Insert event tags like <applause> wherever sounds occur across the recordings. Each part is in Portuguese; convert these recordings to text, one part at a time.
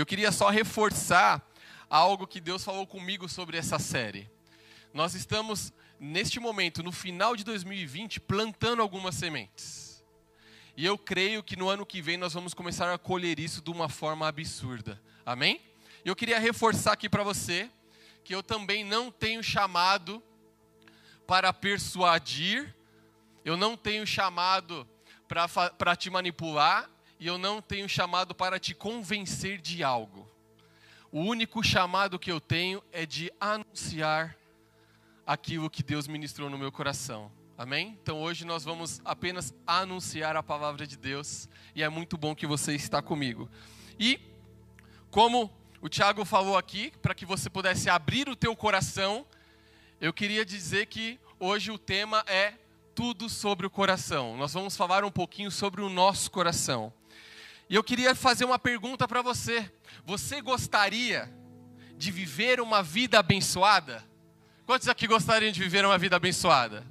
Eu queria só reforçar algo que Deus falou comigo sobre essa série. Nós estamos, neste momento, no final de 2020, plantando algumas sementes. E eu creio que no ano que vem nós vamos começar a colher isso de uma forma absurda. Amém? Eu queria reforçar aqui para você que eu também não tenho chamado para persuadir, eu não tenho chamado para te manipular, e eu não tenho chamado para te convencer de algo. O único chamado que eu tenho é de anunciar aquilo que Deus ministrou no meu coração. Amém? Então hoje nós vamos apenas anunciar a palavra de Deus e é muito bom que você está comigo. E como o Tiago falou aqui, para que você pudesse abrir o teu coração, eu queria dizer que hoje o tema é tudo sobre o coração. Nós vamos falar um pouquinho sobre o nosso coração. E eu queria fazer uma pergunta para você. Você gostaria de viver uma vida abençoada? Quantos aqui gostariam de viver uma vida abençoada?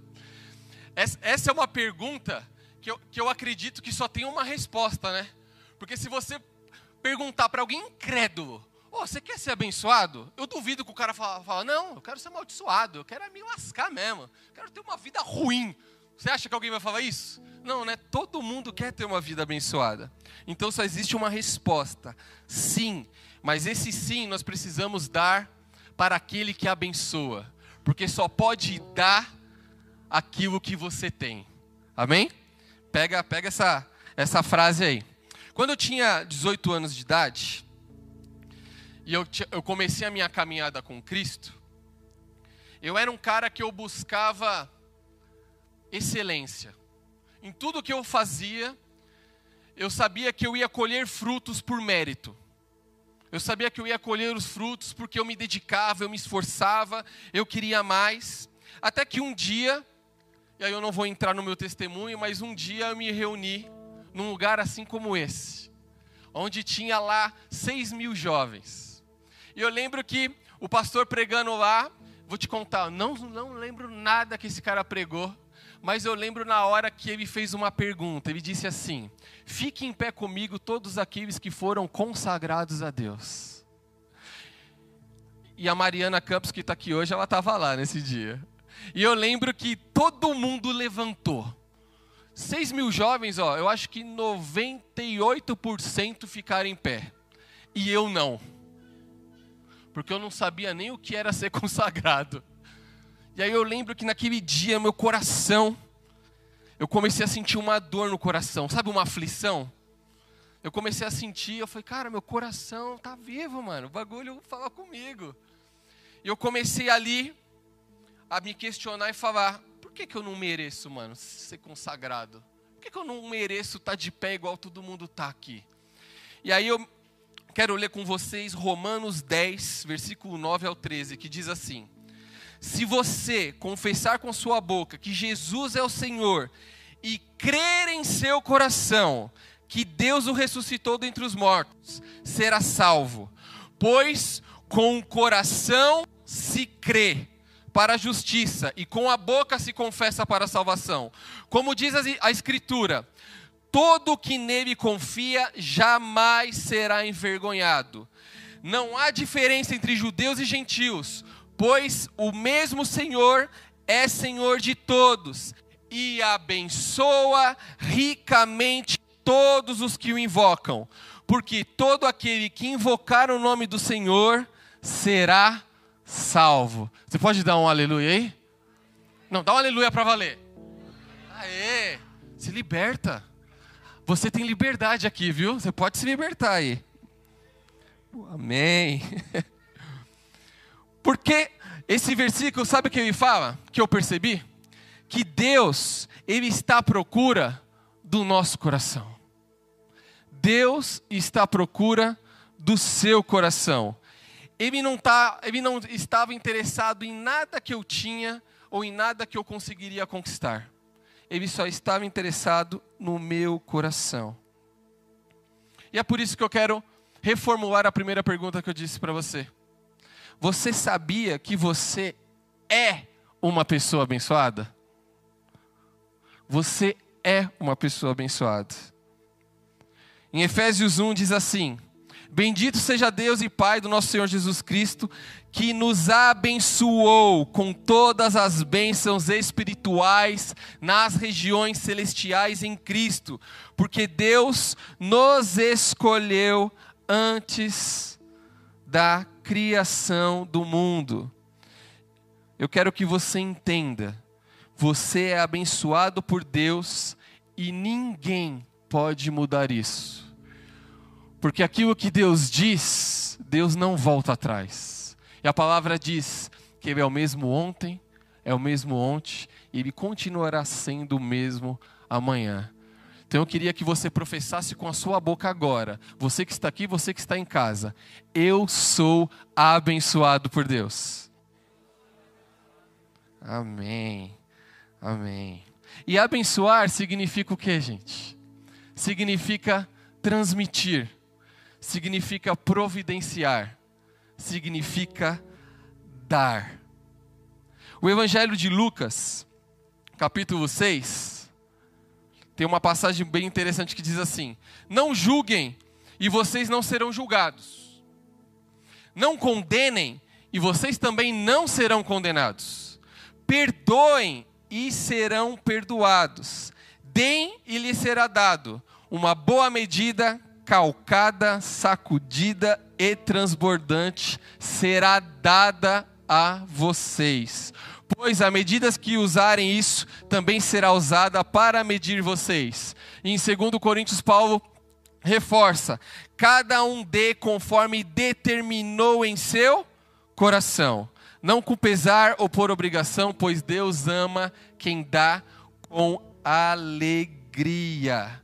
Essa é uma pergunta que eu, que eu acredito que só tem uma resposta, né? Porque se você perguntar para alguém incrédulo, oh, você quer ser abençoado? Eu duvido que o cara fala, fala, não, eu quero ser amaldiçoado, eu quero me lascar mesmo, eu quero ter uma vida ruim. Você acha que alguém vai falar isso? Não, né? Todo mundo quer ter uma vida abençoada. Então só existe uma resposta: sim. Mas esse sim nós precisamos dar para aquele que abençoa porque só pode dar aquilo que você tem. Amém? Pega, pega essa, essa frase aí. Quando eu tinha 18 anos de idade, e eu, eu comecei a minha caminhada com Cristo, eu era um cara que eu buscava excelência. Em tudo que eu fazia, eu sabia que eu ia colher frutos por mérito. Eu sabia que eu ia colher os frutos porque eu me dedicava, eu me esforçava, eu queria mais. Até que um dia, e aí eu não vou entrar no meu testemunho, mas um dia eu me reuni num lugar assim como esse, onde tinha lá seis mil jovens. E eu lembro que o pastor pregando lá, vou te contar, não, não lembro nada que esse cara pregou, mas eu lembro na hora que ele fez uma pergunta. Ele disse assim: Fique em pé comigo todos aqueles que foram consagrados a Deus. E a Mariana Campos, que está aqui hoje, ela estava lá nesse dia. E eu lembro que todo mundo levantou. 6 mil jovens, ó, eu acho que 98% ficaram em pé. E eu não. Porque eu não sabia nem o que era ser <laughs> consagrado. E aí eu lembro que naquele dia, meu coração, eu comecei a sentir uma dor no coração, sabe uma aflição? Eu comecei a sentir, eu falei, cara, meu coração tá vivo, mano, o bagulho fala comigo. E eu comecei ali a me questionar e falar, por que, que eu não mereço, mano, ser consagrado? Por que, que eu não mereço estar tá de pé igual todo mundo tá aqui? E aí eu quero ler com vocês Romanos 10, versículo 9 ao 13, que diz assim: se você confessar com sua boca que Jesus é o Senhor e crer em seu coração que Deus o ressuscitou dentre os mortos, será salvo. Pois com o coração se crê para a justiça e com a boca se confessa para a salvação. Como diz a Escritura, todo que nele confia jamais será envergonhado. Não há diferença entre judeus e gentios Pois o mesmo Senhor é Senhor de todos e abençoa ricamente todos os que o invocam, porque todo aquele que invocar o nome do Senhor será salvo. Você pode dar um aleluia aí? Não, dá um aleluia para valer. Aê, se liberta. Você tem liberdade aqui, viu? Você pode se libertar aí. Amém. <laughs> Porque esse versículo, sabe o que ele fala? Que eu percebi? Que Deus, Ele está à procura do nosso coração. Deus está à procura do seu coração. Ele não, tá, ele não estava interessado em nada que eu tinha ou em nada que eu conseguiria conquistar. Ele só estava interessado no meu coração. E é por isso que eu quero reformular a primeira pergunta que eu disse para você. Você sabia que você é uma pessoa abençoada? Você é uma pessoa abençoada. Em Efésios 1 diz assim: Bendito seja Deus e Pai do nosso Senhor Jesus Cristo, que nos abençoou com todas as bênçãos espirituais nas regiões celestiais em Cristo, porque Deus nos escolheu antes da criação do mundo. Eu quero que você entenda, você é abençoado por Deus e ninguém pode mudar isso. Porque aquilo que Deus diz, Deus não volta atrás. E a palavra diz que Ele é o mesmo ontem, é o mesmo ontem, e Ele continuará sendo o mesmo amanhã. Então eu queria que você professasse com a sua boca agora, você que está aqui, você que está em casa: Eu sou abençoado por Deus. Amém. Amém. E abençoar significa o que, gente? Significa transmitir significa providenciar, significa dar. O Evangelho de Lucas, capítulo 6, tem uma passagem bem interessante que diz assim: Não julguem e vocês não serão julgados. Não condenem e vocês também não serão condenados. Perdoem e serão perdoados. Deem e lhes será dado uma boa medida, calcada, sacudida e transbordante será dada a vocês. Pois a medida que usarem isso, também será usada para medir vocês. E em 2 Coríntios, Paulo reforça: cada um dê conforme determinou em seu coração, não com pesar ou por obrigação, pois Deus ama quem dá com alegria.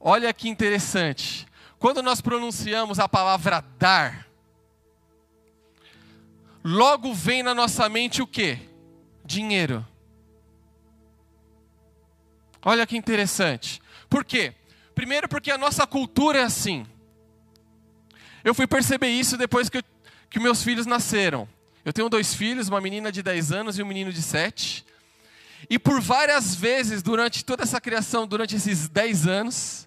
Olha que interessante. Quando nós pronunciamos a palavra dar, logo vem na nossa mente o que? Dinheiro. Olha que interessante. Por quê? Primeiro, porque a nossa cultura é assim. Eu fui perceber isso depois que, eu, que meus filhos nasceram. Eu tenho dois filhos, uma menina de 10 anos e um menino de 7. E por várias vezes, durante toda essa criação, durante esses 10 anos,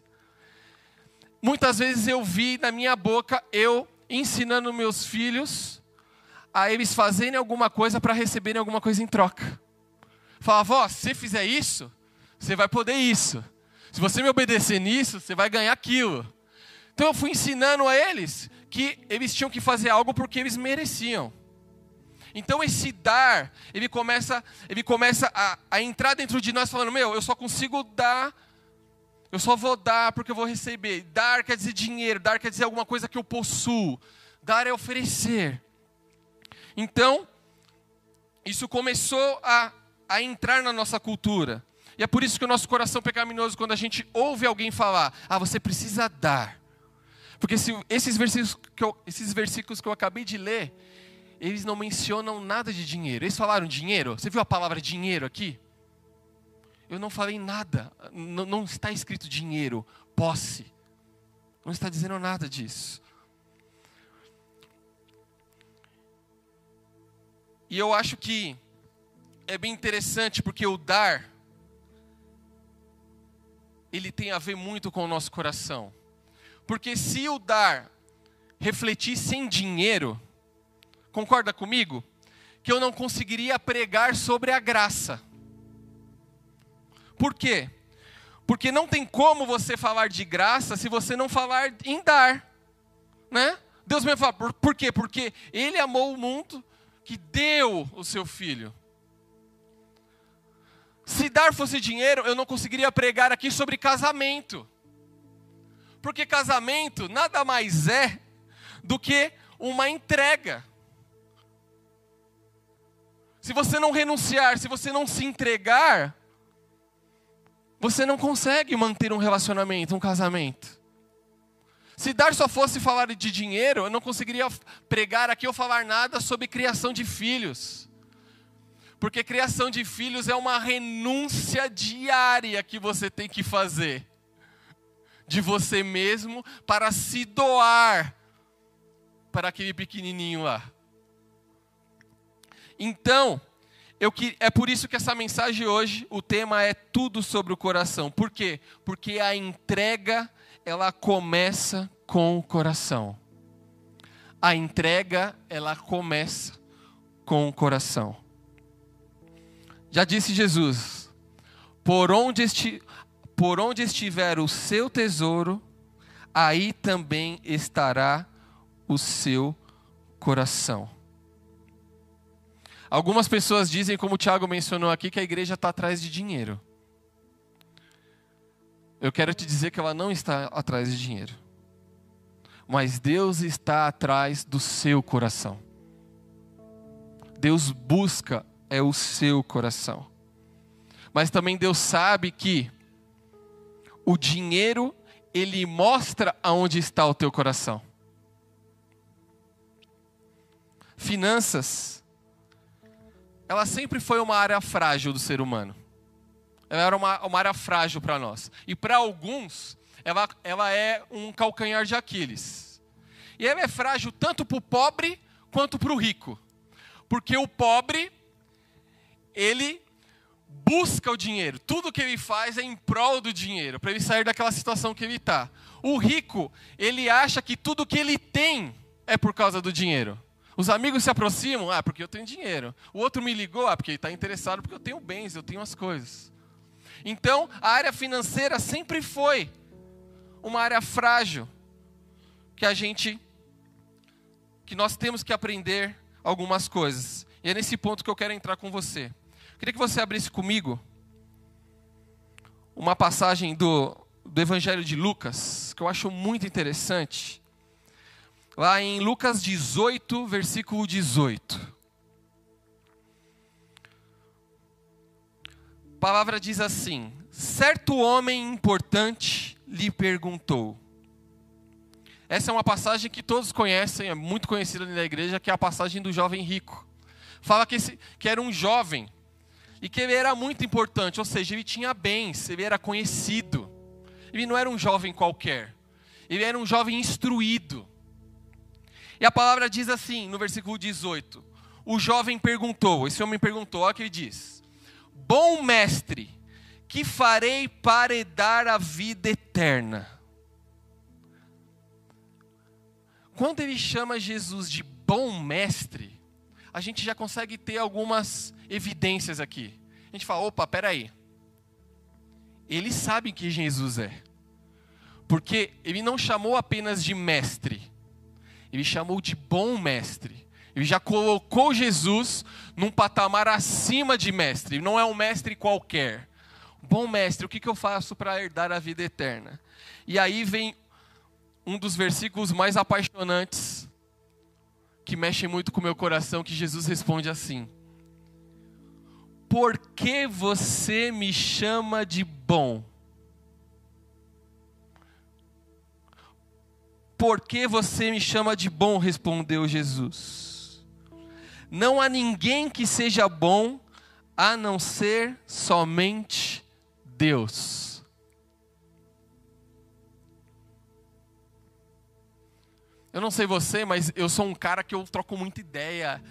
Muitas vezes eu vi na minha boca eu ensinando meus filhos a eles fazerem alguma coisa para receberem alguma coisa em troca. Falava, ó, se você fizer isso, você vai poder isso. Se você me obedecer nisso, você vai ganhar aquilo. Então eu fui ensinando a eles que eles tinham que fazer algo porque eles mereciam. Então esse dar, ele começa, ele começa a, a entrar dentro de nós falando, meu, eu só consigo dar eu só vou dar porque eu vou receber. Dar quer dizer dinheiro, dar quer dizer alguma coisa que eu possuo. Dar é oferecer. Então, isso começou a, a entrar na nossa cultura. E é por isso que o nosso coração pecaminoso, quando a gente ouve alguém falar, ah, você precisa dar. Porque se, esses, versículos que eu, esses versículos que eu acabei de ler, eles não mencionam nada de dinheiro. Eles falaram dinheiro? Você viu a palavra dinheiro aqui? Eu não falei nada. Não, não está escrito dinheiro, posse. Não está dizendo nada disso. E eu acho que é bem interessante porque o dar ele tem a ver muito com o nosso coração. Porque se o dar refletisse em dinheiro, concorda comigo? Que eu não conseguiria pregar sobre a graça. Por quê? Porque não tem como você falar de graça se você não falar em dar, né? Deus me fala, por, por quê? Porque Ele amou o mundo que deu o seu filho. Se dar fosse dinheiro, eu não conseguiria pregar aqui sobre casamento. Porque casamento nada mais é do que uma entrega. Se você não renunciar, se você não se entregar, você não consegue manter um relacionamento, um casamento. Se dar só fosse falar de dinheiro, eu não conseguiria pregar aqui ou falar nada sobre criação de filhos. Porque criação de filhos é uma renúncia diária que você tem que fazer de você mesmo para se doar para aquele pequenininho lá. Então, eu, é por isso que essa mensagem hoje, o tema é tudo sobre o coração. Por quê? Porque a entrega, ela começa com o coração. A entrega, ela começa com o coração. Já disse Jesus: por onde, esti, por onde estiver o seu tesouro, aí também estará o seu coração. Algumas pessoas dizem, como o Tiago mencionou aqui, que a igreja está atrás de dinheiro. Eu quero te dizer que ela não está atrás de dinheiro. Mas Deus está atrás do seu coração. Deus busca é o seu coração. Mas também Deus sabe que o dinheiro ele mostra aonde está o teu coração. Finanças, ela sempre foi uma área frágil do ser humano. Ela era uma, uma área frágil para nós. E para alguns, ela, ela é um calcanhar de Aquiles. E ela é frágil tanto para o pobre quanto para o rico. Porque o pobre, ele busca o dinheiro. Tudo que ele faz é em prol do dinheiro, para ele sair daquela situação que ele está. O rico, ele acha que tudo que ele tem é por causa do dinheiro. Os amigos se aproximam, ah, porque eu tenho dinheiro. O outro me ligou, ah, porque ele está interessado, porque eu tenho bens, eu tenho as coisas. Então, a área financeira sempre foi uma área frágil que a gente que nós temos que aprender algumas coisas. E é nesse ponto que eu quero entrar com você. Queria que você abrisse comigo uma passagem do, do Evangelho de Lucas, que eu acho muito interessante. Lá em Lucas 18, versículo 18. A palavra diz assim: Certo homem importante lhe perguntou. Essa é uma passagem que todos conhecem, é muito conhecida na igreja, que é a passagem do jovem rico. Fala que, esse, que era um jovem e que ele era muito importante, ou seja, ele tinha bens, ele era conhecido. Ele não era um jovem qualquer, ele era um jovem instruído. E a palavra diz assim, no versículo 18: O jovem perguntou, esse homem perguntou, olha o que ele diz: Bom mestre, que farei para herdar a vida eterna? Quando ele chama Jesus de bom mestre, a gente já consegue ter algumas evidências aqui. A gente fala, opa, peraí. Ele sabe que Jesus é. Porque ele não chamou apenas de mestre. Ele chamou de bom mestre. Ele já colocou Jesus num patamar acima de mestre. Não é um mestre qualquer. Bom mestre, o que, que eu faço para herdar a vida eterna? E aí vem um dos versículos mais apaixonantes que mexe muito com o meu coração, que Jesus responde assim: Por que você me chama de bom? Por que você me chama de bom? respondeu Jesus. Não há ninguém que seja bom a não ser somente Deus. Eu não sei você, mas eu sou um cara que eu troco muita ideia.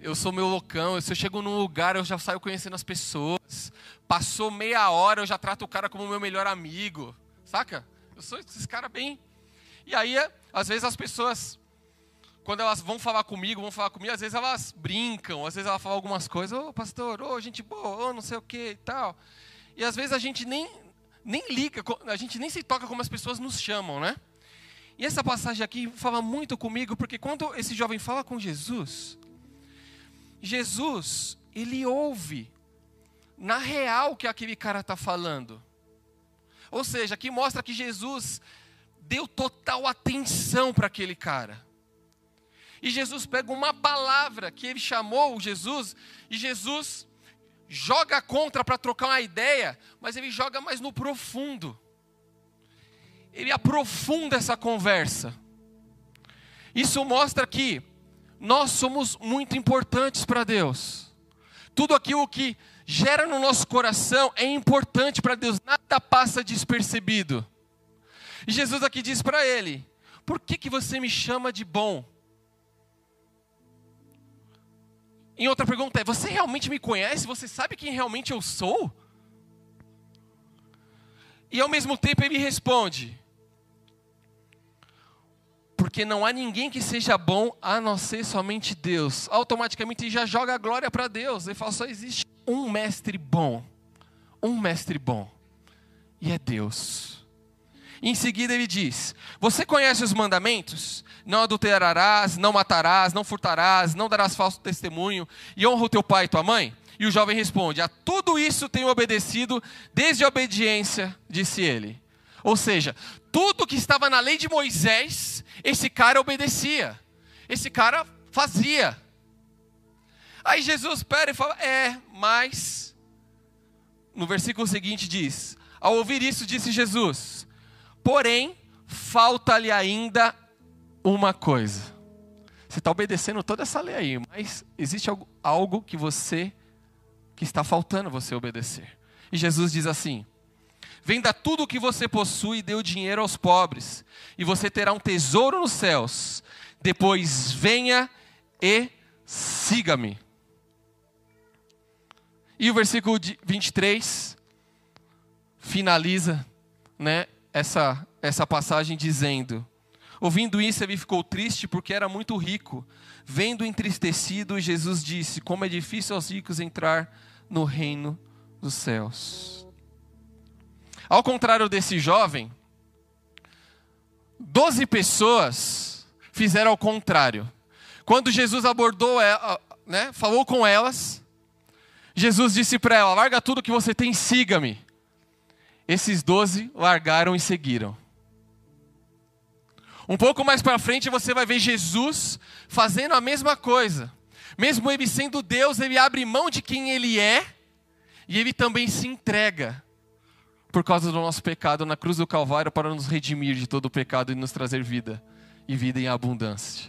Eu sou meu loucão. Se eu chego num lugar, eu já saio conhecendo as pessoas. Passou meia hora, eu já trato o cara como meu melhor amigo. Saca? Eu sou esse cara bem. E aí, às vezes as pessoas, quando elas vão falar comigo, vão falar comigo, às vezes elas brincam, às vezes elas falam algumas coisas. Ô, oh, pastor, ô, oh, gente boa, ô, oh, não sei o que e tal. E às vezes a gente nem, nem liga, a gente nem se toca como as pessoas nos chamam, né? E essa passagem aqui fala muito comigo, porque quando esse jovem fala com Jesus, Jesus, ele ouve na real que aquele cara está falando. Ou seja, aqui mostra que Jesus deu total atenção para aquele cara. E Jesus pega uma palavra que ele chamou Jesus, e Jesus joga contra para trocar uma ideia, mas ele joga mais no profundo ele aprofunda essa conversa. Isso mostra que nós somos muito importantes para Deus. Tudo aquilo que gera no nosso coração é importante para Deus, nada passa despercebido. E Jesus aqui diz para ele: Por que, que você me chama de bom? Em outra pergunta é: Você realmente me conhece? Você sabe quem realmente eu sou? E ao mesmo tempo ele responde: porque não há ninguém que seja bom a não ser somente Deus. Automaticamente ele já joga a glória para Deus. Ele fala: só existe um mestre bom. Um mestre bom. E é Deus. Em seguida ele diz: Você conhece os mandamentos? Não adulterarás, não matarás, não furtarás, não darás falso testemunho, e honra o teu pai e tua mãe? E o jovem responde: A tudo isso tenho obedecido desde a obediência, disse ele. Ou seja, tudo que estava na lei de Moisés, esse cara obedecia. Esse cara fazia. Aí Jesus pera e fala: É, mas. No versículo seguinte diz: Ao ouvir isso, disse Jesus: Porém, falta-lhe ainda uma coisa. Você está obedecendo toda essa lei aí, mas existe algo, algo que você que está faltando você obedecer. E Jesus diz assim: Venda tudo o que você possui e dê o dinheiro aos pobres, e você terá um tesouro nos céus. Depois venha e siga-me. E o versículo 23 finaliza né, essa, essa passagem dizendo: Ouvindo isso, ele ficou triste porque era muito rico. Vendo entristecido, Jesus disse: Como é difícil aos ricos entrar no reino dos céus. Ao contrário desse jovem, doze pessoas fizeram ao contrário. Quando Jesus abordou, ela, né, falou com elas, Jesus disse para ela: Larga tudo que você tem, siga-me. Esses doze largaram e seguiram. Um pouco mais para frente você vai ver Jesus fazendo a mesma coisa. Mesmo ele sendo Deus, ele abre mão de quem ele é e ele também se entrega por causa do nosso pecado na cruz do Calvário para nos redimir de todo o pecado e nos trazer vida e vida em abundância.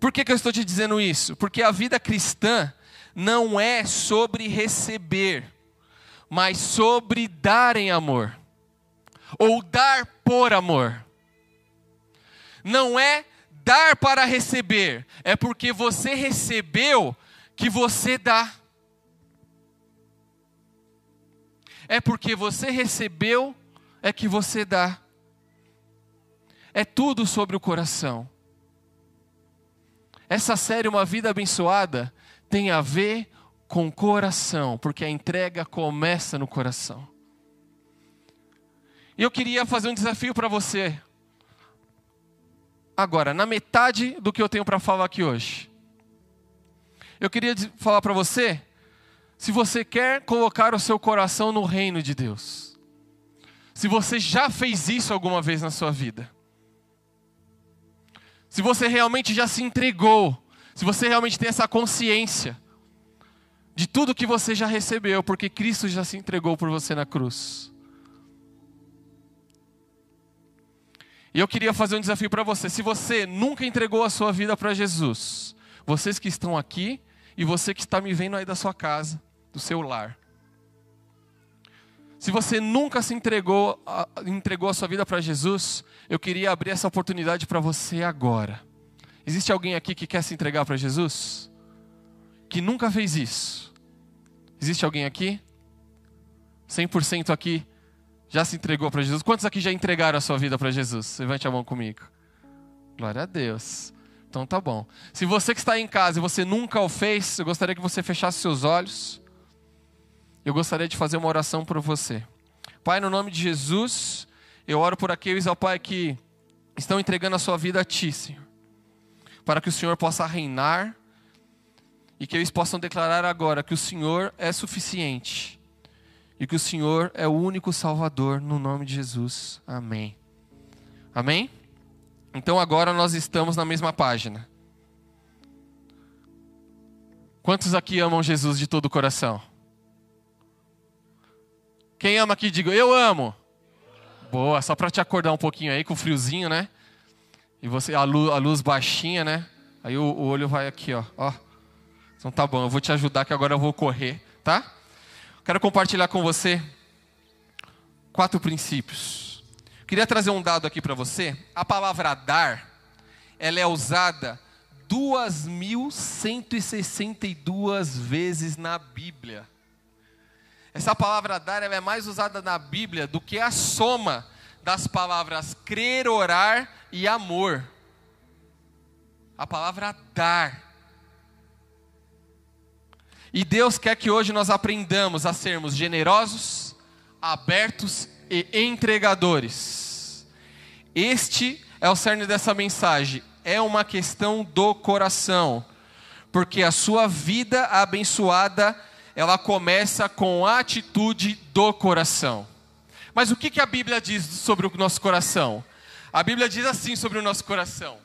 Por que, que eu estou te dizendo isso? Porque a vida cristã não é sobre receber mas sobre dar em amor, ou dar por amor. Não é dar para receber, é porque você recebeu que você dá. É porque você recebeu é que você dá. É tudo sobre o coração. Essa série Uma Vida Abençoada tem a ver com coração, porque a entrega começa no coração. E eu queria fazer um desafio para você. Agora, na metade do que eu tenho para falar aqui hoje. Eu queria falar para você se você quer colocar o seu coração no reino de Deus. Se você já fez isso alguma vez na sua vida. Se você realmente já se entregou. Se você realmente tem essa consciência de tudo que você já recebeu, porque Cristo já se entregou por você na cruz. E eu queria fazer um desafio para você. Se você nunca entregou a sua vida para Jesus, vocês que estão aqui e você que está me vendo aí da sua casa, do seu lar. Se você nunca se entregou, entregou a sua vida para Jesus, eu queria abrir essa oportunidade para você agora. Existe alguém aqui que quer se entregar para Jesus? Que nunca fez isso? Existe alguém aqui? 100% aqui já se entregou para Jesus? Quantos aqui já entregaram a sua vida para Jesus? Levante a mão comigo. Glória a Deus. Então tá bom. Se você que está em casa e você nunca o fez, eu gostaria que você fechasse seus olhos. Eu gostaria de fazer uma oração por você. Pai, no nome de Jesus, eu oro por aqueles, ó Pai, que estão entregando a sua vida a Ti, Senhor. Para que o Senhor possa reinar e que eles possam declarar agora que o Senhor é suficiente e que o Senhor é o único Salvador, no nome de Jesus. Amém. Amém? Então agora nós estamos na mesma página. Quantos aqui amam Jesus de todo o coração? Quem ama aqui, diga eu amo. Boa, só para te acordar um pouquinho aí com o friozinho, né? E você a luz, a luz baixinha, né? Aí o, o olho vai aqui, ó, ó. Então tá bom, eu vou te ajudar que agora eu vou correr, tá? Quero compartilhar com você quatro princípios. Queria trazer um dado aqui para você. A palavra dar, ela é usada 2.162 vezes na Bíblia. Essa palavra dar é mais usada na Bíblia do que a soma das palavras crer, orar e amor. A palavra dar. E Deus quer que hoje nós aprendamos a sermos generosos, abertos e entregadores. Este é o cerne dessa mensagem. É uma questão do coração, porque a sua vida abençoada, ela começa com a atitude do coração. Mas o que, a Bíblia diz sobre o nosso coração? A Bíblia diz assim sobre o nosso coração: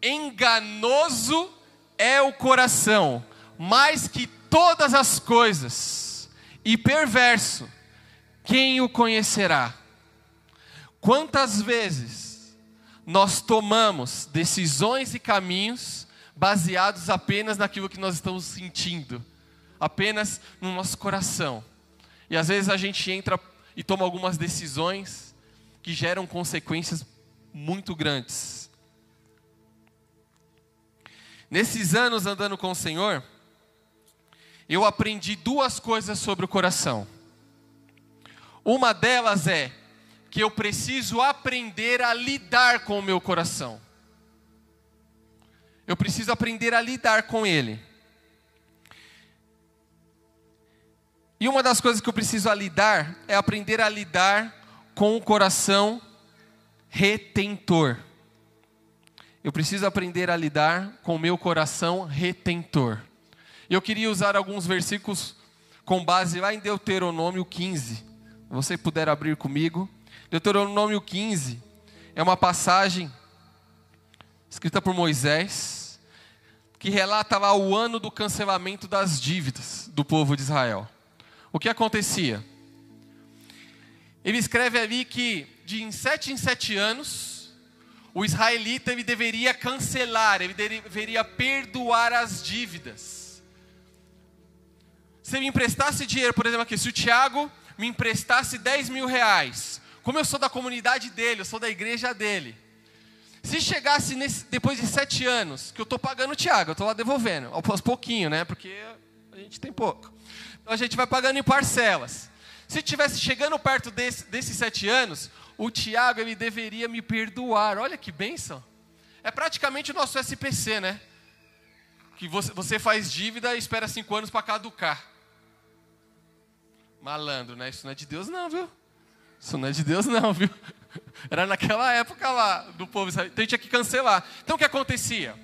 enganoso é o coração, mais que todas as coisas, e perverso, quem o conhecerá? Quantas vezes nós tomamos decisões e caminhos baseados apenas naquilo que nós estamos sentindo, apenas no nosso coração. E às vezes a gente entra e toma algumas decisões que geram consequências muito grandes. Nesses anos andando com o Senhor, eu aprendi duas coisas sobre o coração. Uma delas é que eu preciso aprender a lidar com o meu coração. Eu preciso aprender a lidar com ele. E uma das coisas que eu preciso a lidar é aprender a lidar com o coração retentor. Eu preciso aprender a lidar com o meu coração retentor. Eu queria usar alguns versículos com base lá em Deuteronômio 15. Se você puder abrir comigo. Deuteronômio 15 é uma passagem escrita por Moisés que relata lá o ano do cancelamento das dívidas do povo de Israel. O que acontecia? Ele escreve ali que de em sete em sete anos o israelita ele deveria cancelar, ele deveria perdoar as dívidas. Ele me emprestasse dinheiro, por exemplo, aqui, se o Tiago me emprestasse 10 mil reais, como eu sou da comunidade dele, eu sou da igreja dele, se chegasse nesse, depois de sete anos, que eu estou pagando o Tiago, eu estou lá devolvendo, aos pouquinho, né? Porque a gente tem pouco. Então a gente vai pagando em parcelas. Se tivesse chegando perto desse, desses sete anos, o Tiago ele deveria me perdoar. Olha que bênção. É praticamente o nosso SPC, né? Que você, você faz dívida e espera cinco anos para caducar. Malandro, né? Isso não é de Deus, não, viu? Isso não é de Deus, não, viu? <laughs> Era naquela época lá do povo Então a gente tinha que cancelar. Então o que acontecia?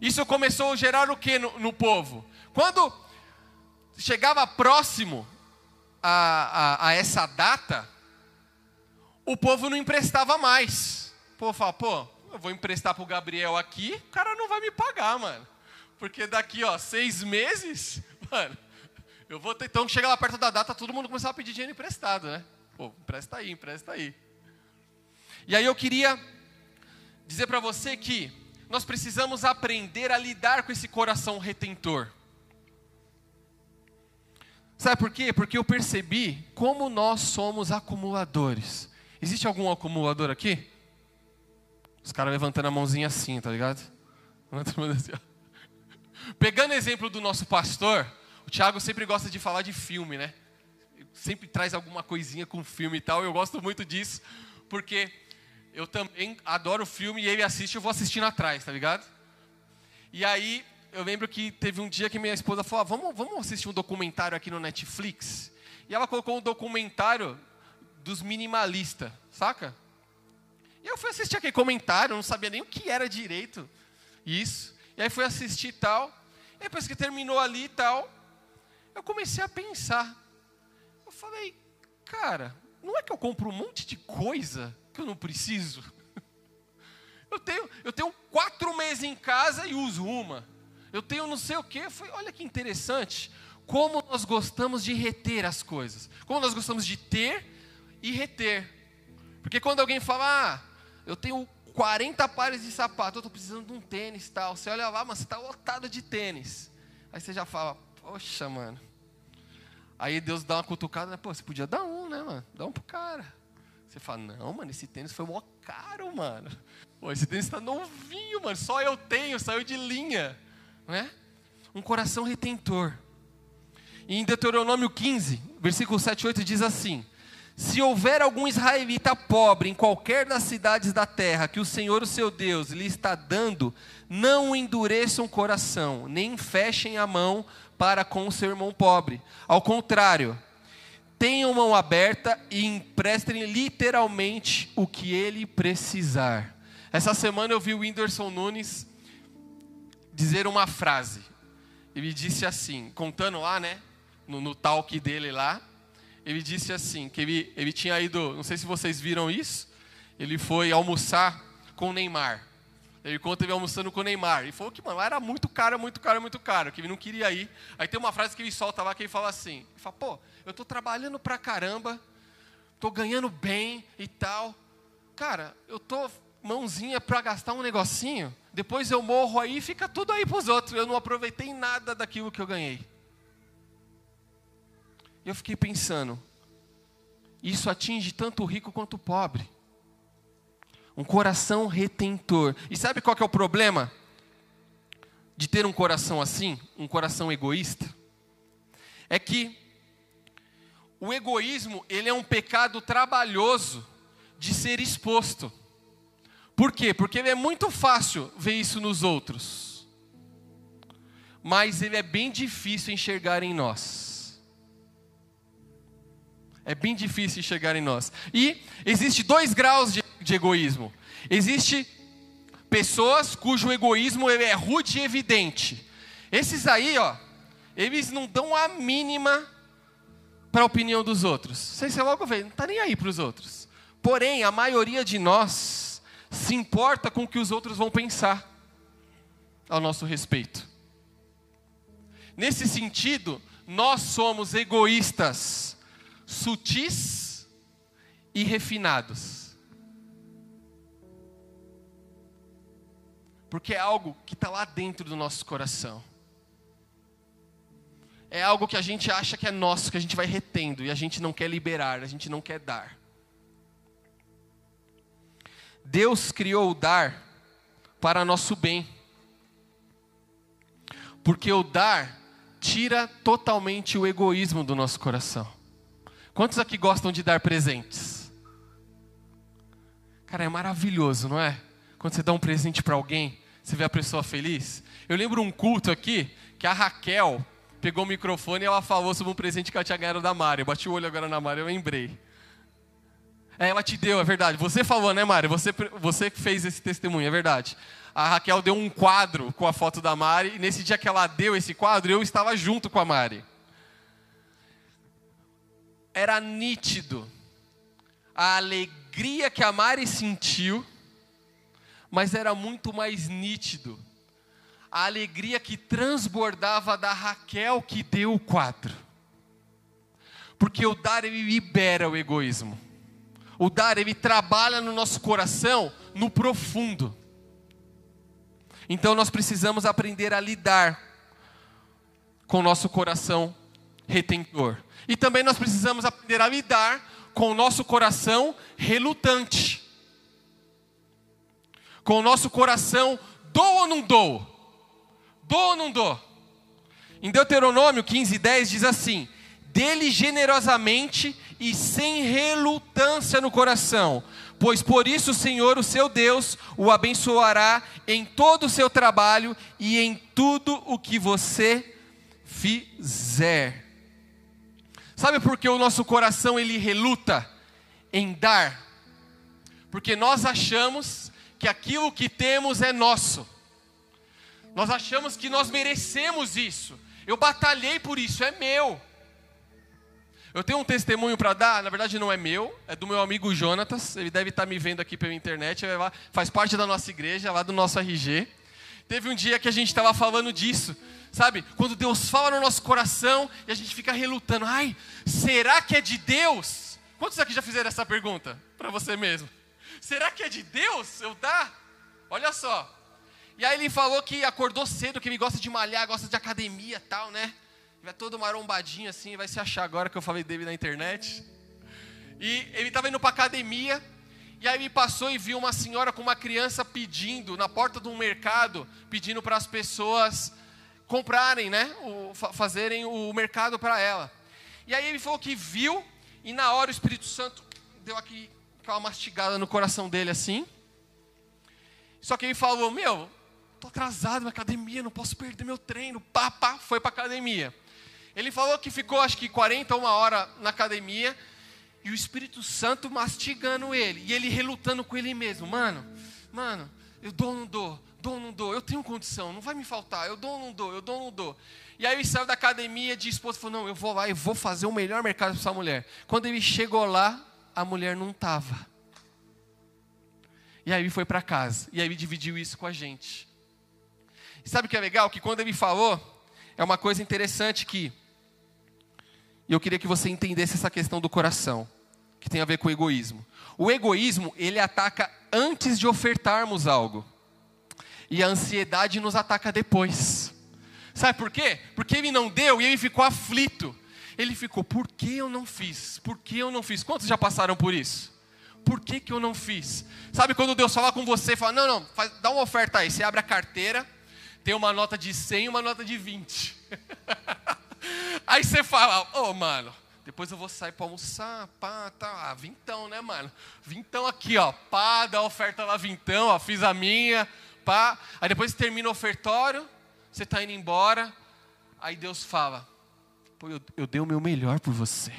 Isso começou a gerar o que no, no povo? Quando chegava próximo a, a, a essa data, o povo não emprestava mais. O povo fala, pô, eu vou emprestar para o Gabriel aqui, o cara não vai me pagar, mano. Porque daqui, ó, seis meses, <laughs> mano, eu vou ter. Então, chega lá perto da data, todo mundo começava a pedir dinheiro emprestado, né? Pô, empresta aí, empresta aí. E aí eu queria dizer para você que nós precisamos aprender a lidar com esse coração retentor. Sabe por quê? Porque eu percebi como nós somos acumuladores. Existe algum acumulador aqui? Os caras levantando a mãozinha assim, tá ligado? Assim, Pegando exemplo do nosso pastor, o Thiago sempre gosta de falar de filme, né? Sempre traz alguma coisinha com filme e tal. Eu gosto muito disso, porque eu também adoro filme e ele assiste, eu vou assistindo atrás, tá ligado? E aí, eu lembro que teve um dia que minha esposa falou: ah, vamos, vamos assistir um documentário aqui no Netflix. E ela colocou um documentário dos minimalistas, saca? E eu fui assistir aquele comentário, não sabia nem o que era direito isso. E aí fui assistir tal. E depois que terminou ali e tal, eu comecei a pensar. Eu falei, cara, não é que eu compro um monte de coisa que eu não preciso? <laughs> Eu tenho, eu tenho quatro meses em casa e uso uma. Eu tenho não sei o quê. Falei, olha que interessante. Como nós gostamos de reter as coisas. Como nós gostamos de ter e reter. Porque quando alguém fala, ah, eu tenho 40 pares de sapato, eu estou precisando de um tênis tal. Você olha lá, mas você está lotado de tênis. Aí você já fala, poxa, mano. Aí Deus dá uma cutucada, né? Pô, você podia dar um, né, mano? Dá um pro cara. Você fala, não, mano, esse tênis foi mó caro, mano. Pô, esse tênis está novinho, mano. Só eu tenho, saiu de linha. Né? Um coração retentor. E em Deuteronômio 15, versículo 7 e 8 diz assim: Se houver algum israelita pobre em qualquer das cidades da terra que o Senhor, o seu Deus, lhe está dando, não endureçam o coração, nem fechem a mão para com o seu irmão pobre. Ao contrário, tenham mão aberta e emprestem literalmente o que ele precisar. Essa semana eu vi o Whindersson Nunes dizer uma frase. Ele disse assim, contando lá, né, no, no talk dele lá, ele disse assim, que ele, ele tinha ido, não sei se vocês viram isso, ele foi almoçar com o Neymar. Ele ele almoçando com o Neymar. E falou que, mano, era muito caro, muito caro, muito caro, que ele não queria ir. Aí tem uma frase que ele solta lá que ele fala assim: ele fala, pô, eu tô trabalhando pra caramba, tô ganhando bem e tal. Cara, eu tô mãozinha para gastar um negocinho, depois eu morro aí e fica tudo aí para os outros. Eu não aproveitei nada daquilo que eu ganhei. E eu fiquei pensando, isso atinge tanto o rico quanto o pobre. Um coração retentor. E sabe qual é o problema de ter um coração assim, um coração egoísta? É que o egoísmo, ele é um pecado trabalhoso de ser exposto. Por quê? Porque é muito fácil ver isso nos outros. Mas ele é bem difícil enxergar em nós. É bem difícil enxergar em nós. E existe dois graus de, de egoísmo. Existe pessoas cujo egoísmo é rude e evidente. Esses aí, ó, eles não dão a mínima para a opinião dos outros. Você, você logo vê, não está nem aí para os outros. Porém, a maioria de nós se importa com o que os outros vão pensar ao nosso respeito. Nesse sentido, nós somos egoístas, sutis e refinados. Porque é algo que está lá dentro do nosso coração. É algo que a gente acha que é nosso, que a gente vai retendo e a gente não quer liberar, a gente não quer dar. Deus criou o dar para nosso bem. Porque o dar tira totalmente o egoísmo do nosso coração. Quantos aqui gostam de dar presentes? Cara, é maravilhoso, não é? Quando você dá um presente para alguém, você vê a pessoa feliz. Eu lembro um culto aqui que a Raquel pegou o microfone e ela falou sobre um presente que ela tinha ganhado da Mari. Eu bati o olho agora na Mari, eu lembrei. É, ela te deu, é verdade. Você falou, né, Mari? Você, você fez esse testemunho, é verdade. A Raquel deu um quadro com a foto da Mari, e nesse dia que ela deu esse quadro, eu estava junto com a Mari. Era nítido a alegria que a Mari sentiu, mas era muito mais nítido a alegria que transbordava da Raquel que deu o quadro. Porque o dar ele libera o egoísmo. O dar, ele trabalha no nosso coração, no profundo. Então nós precisamos aprender a lidar com o nosso coração retentor. E também nós precisamos aprender a lidar com o nosso coração relutante. Com o nosso coração, dou ou não dou? Dou ou não dou? Em Deuteronômio 15, 10 diz assim: Dele generosamente e sem relutância no coração, pois por isso o Senhor, o seu Deus, o abençoará em todo o seu trabalho e em tudo o que você fizer. Sabe por que o nosso coração ele reluta em dar? Porque nós achamos que aquilo que temos é nosso. Nós achamos que nós merecemos isso. Eu batalhei por isso, é meu. Eu tenho um testemunho para dar, na verdade não é meu, é do meu amigo Jonatas. Ele deve estar tá me vendo aqui pela internet, faz parte da nossa igreja, lá do nosso RG. Teve um dia que a gente estava falando disso, sabe? Quando Deus fala no nosso coração e a gente fica relutando, ai, será que é de Deus? Quantos aqui já fizeram essa pergunta para você mesmo? Será que é de Deus eu dar? Olha só. E aí ele falou que acordou cedo, que ele gosta de malhar, gosta de academia tal, né? vai todo marombadinho assim, vai se achar agora que eu falei dele na internet. E ele estava indo para academia, e aí me passou e viu uma senhora com uma criança pedindo, na porta de um mercado, pedindo para as pessoas comprarem, né? O, fazerem o mercado para ela. E aí ele falou que viu E na hora o Espírito Santo deu aqui aquela mastigada no coração dele assim. Só que ele falou: Meu, tô atrasado na academia, não posso perder meu treino. Pá, pá, foi para academia. Ele falou que ficou acho que 40 ou uma hora na academia e o Espírito Santo mastigando ele e ele relutando com ele mesmo. Mano, mano, eu dou ou não dou? Dou ou não dou? Eu tenho condição, não vai me faltar. Eu dou ou não dou? Eu dou ou não dou? E aí ele saiu da academia de esposa e falou: Não, eu vou lá e vou fazer o melhor mercado para essa mulher. Quando ele chegou lá, a mulher não estava. E aí ele foi para casa. E aí ele dividiu isso com a gente. E sabe o que é legal? Que quando ele falou, é uma coisa interessante que. E eu queria que você entendesse essa questão do coração, que tem a ver com o egoísmo. O egoísmo, ele ataca antes de ofertarmos algo. E a ansiedade nos ataca depois. Sabe por quê? Porque ele não deu e ele ficou aflito. Ele ficou, por que eu não fiz? Por que eu não fiz? Quantos já passaram por isso? Por que, que eu não fiz? Sabe quando Deus fala com você, fala, não, não, faz, dá uma oferta aí. Você abre a carteira, tem uma nota de 100 e uma nota de 20. <laughs> aí você fala, ô oh, mano, depois eu vou sair para almoçar, pá, tá, ah, vintão, né, mano? Vintão aqui, ó, pá, dá oferta lá, vintão, ó, fiz a minha, pá. Aí depois termina o ofertório, você está indo embora, aí Deus fala: Pô, eu, eu dei o meu melhor por você.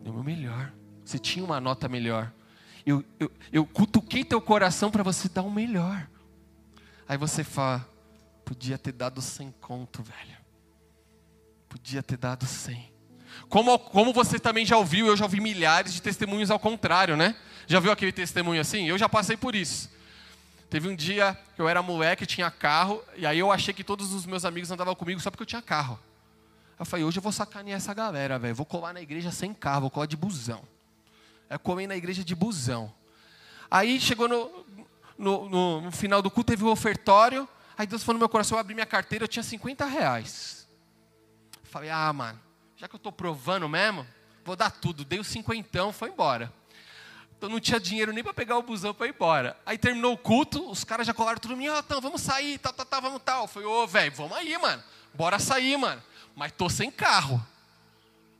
Dei o meu melhor. Você tinha uma nota melhor. Eu, eu, eu cutuquei teu coração para você dar o melhor. Aí você fala: Podia ter dado sem conto, velho. Podia ter dado sem. Como, como você também já ouviu, eu já ouvi milhares de testemunhos ao contrário, né? Já viu aquele testemunho assim? Eu já passei por isso. Teve um dia que eu era moleque, tinha carro, e aí eu achei que todos os meus amigos andavam comigo só porque eu tinha carro. Eu falei, hoje eu vou sacanear essa galera, velho. Vou colar na igreja sem carro, vou colar de busão. É comer na igreja de busão. Aí chegou no, no, no, no final do culto, teve o um ofertório. Aí Deus falou no meu coração, eu abri minha carteira, eu tinha 50 reais. falei, ah, mano, já que eu estou provando mesmo, vou dar tudo. Dei o cinquentão, foi embora. Então não tinha dinheiro nem para pegar o busão para ir embora. Aí terminou o culto, os caras já colaram tudo em mim, ó, então, vamos sair, tá, tá, tá, vamos tal. Foi, ô, velho, vamos aí, mano. Bora sair, mano. Mas tô sem carro.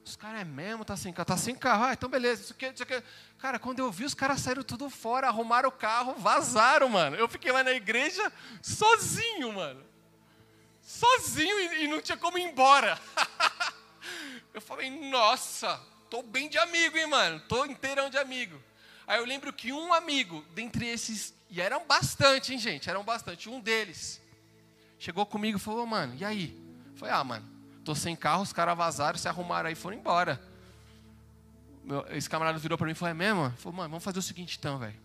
Os caras é mesmo, tá sem carro, tá sem carro. Ah, então beleza, isso aqui, isso aqui. Cara, quando eu vi, os caras saíram tudo fora, arrumaram o carro, vazaram, mano. Eu fiquei lá na igreja sozinho, mano. Sozinho e, e não tinha como ir embora. <laughs> eu falei, nossa, tô bem de amigo, hein, mano. Tô inteirão de amigo. Aí eu lembro que um amigo, dentre esses, e eram bastante, hein, gente? Eram bastante. Um deles chegou comigo e falou: Mano, e aí? Falei: Ah, mano, tô sem carro, os caras vazaram, se arrumaram aí e foram embora. Meu, esse camarada virou para mim e falou: É mesmo? Falou: Mano, vamos fazer o seguinte então, velho.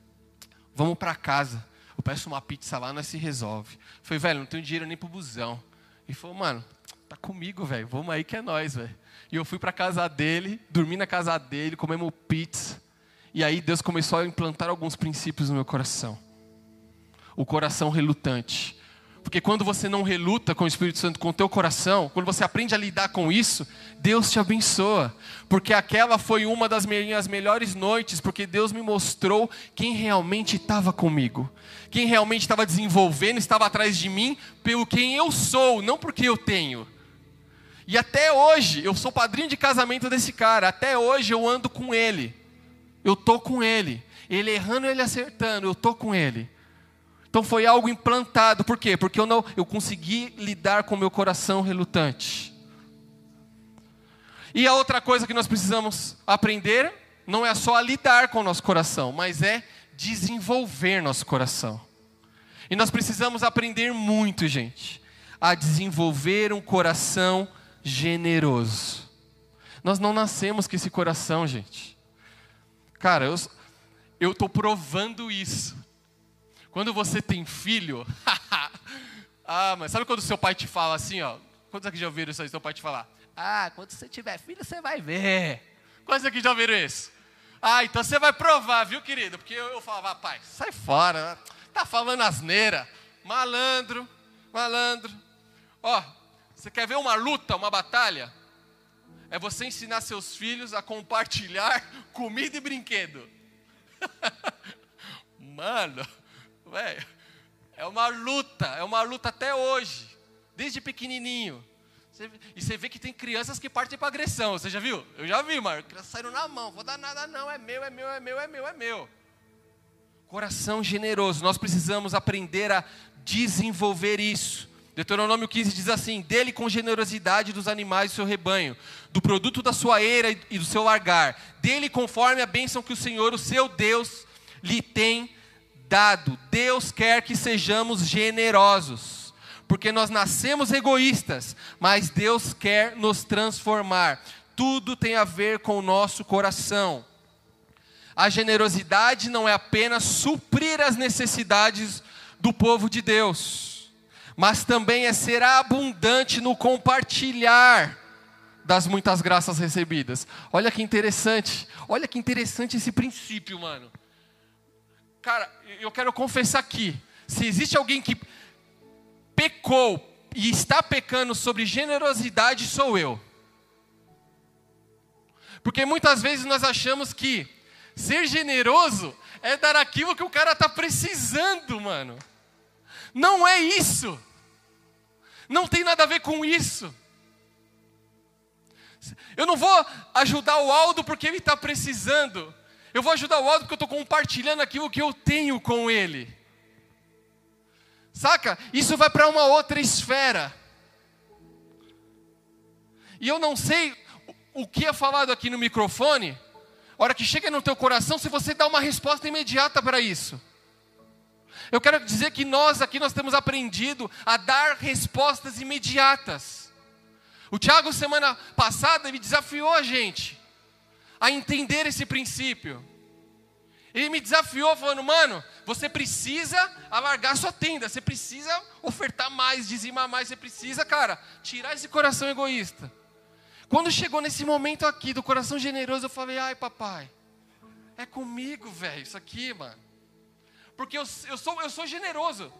Vamos para casa. Eu peço uma pizza lá, nós se resolve. Falei: Velho, não tenho dinheiro nem pro busão. E falou: Mano, tá comigo, velho. Vamos aí que é nós, velho. E eu fui para casa dele, dormi na casa dele, comemos pizza. E aí Deus começou a implantar alguns princípios no meu coração. O coração relutante. Porque quando você não reluta com o Espírito Santo, com o teu coração, quando você aprende a lidar com isso, Deus te abençoa. Porque aquela foi uma das minhas melhores noites, porque Deus me mostrou quem realmente estava comigo. Quem realmente estava desenvolvendo, estava atrás de mim, pelo quem eu sou, não porque eu tenho. E até hoje, eu sou padrinho de casamento desse cara, até hoje eu ando com ele eu tô com ele. Ele errando, ele acertando, eu tô com ele. Então foi algo implantado. Por quê? Porque eu não, eu consegui lidar com o meu coração relutante. E a outra coisa que nós precisamos aprender não é só lidar com o nosso coração, mas é desenvolver nosso coração. E nós precisamos aprender muito, gente, a desenvolver um coração generoso. Nós não nascemos com esse coração, gente. Cara, eu estou provando isso. Quando você tem filho, <laughs> ah, mas sabe quando seu pai te fala assim, ó? Quantos aqui já ouviram isso aí, seu pai te falar? Ah, quando você tiver filho, você vai ver. Quantos aqui já ouviram isso? Ah, então você vai provar, viu, querido? Porque eu, eu falava, pai, sai fora, tá falando asneira. Malandro, malandro. Ó, você quer ver uma luta, uma batalha? É você ensinar seus filhos a compartilhar <laughs> comida e brinquedo. <laughs> Mano, velho, é uma luta, é uma luta até hoje, desde pequenininho. E você vê que tem crianças que partem para agressão. Você já viu? Eu já vi, Marco. Crianças saíram na mão. Vou dar nada, não. É meu, é meu, é meu, é meu, é meu. Coração generoso. Nós precisamos aprender a desenvolver isso. Deuteronômio 15 diz assim: Dele com generosidade dos animais do seu rebanho, do produto da sua eira e do seu largar, dele conforme a bênção que o Senhor, o seu Deus, lhe tem dado. Deus quer que sejamos generosos, porque nós nascemos egoístas, mas Deus quer nos transformar. Tudo tem a ver com o nosso coração. A generosidade não é apenas suprir as necessidades do povo de Deus mas também é ser abundante no compartilhar das muitas graças recebidas. Olha que interessante, olha que interessante esse princípio, mano. Cara, eu quero confessar aqui: se existe alguém que pecou e está pecando sobre generosidade, sou eu. Porque muitas vezes nós achamos que ser generoso é dar aquilo que o cara está precisando, mano. Não é isso. Não tem nada a ver com isso. Eu não vou ajudar o Aldo porque ele está precisando. Eu vou ajudar o Aldo porque eu estou compartilhando aquilo que eu tenho com ele. Saca? Isso vai para uma outra esfera. E eu não sei o que é falado aqui no microfone, a hora que chega no teu coração, se você dá uma resposta imediata para isso. Eu quero dizer que nós aqui nós temos aprendido a dar respostas imediatas. O Tiago semana passada me desafiou a gente a entender esse princípio. Ele me desafiou falando, mano, você precisa alargar sua tenda, você precisa ofertar mais, dizimar mais, você precisa, cara, tirar esse coração egoísta. Quando chegou nesse momento aqui do coração generoso, eu falei, ai papai, é comigo, velho, isso aqui, mano porque eu, eu, sou, eu sou generoso.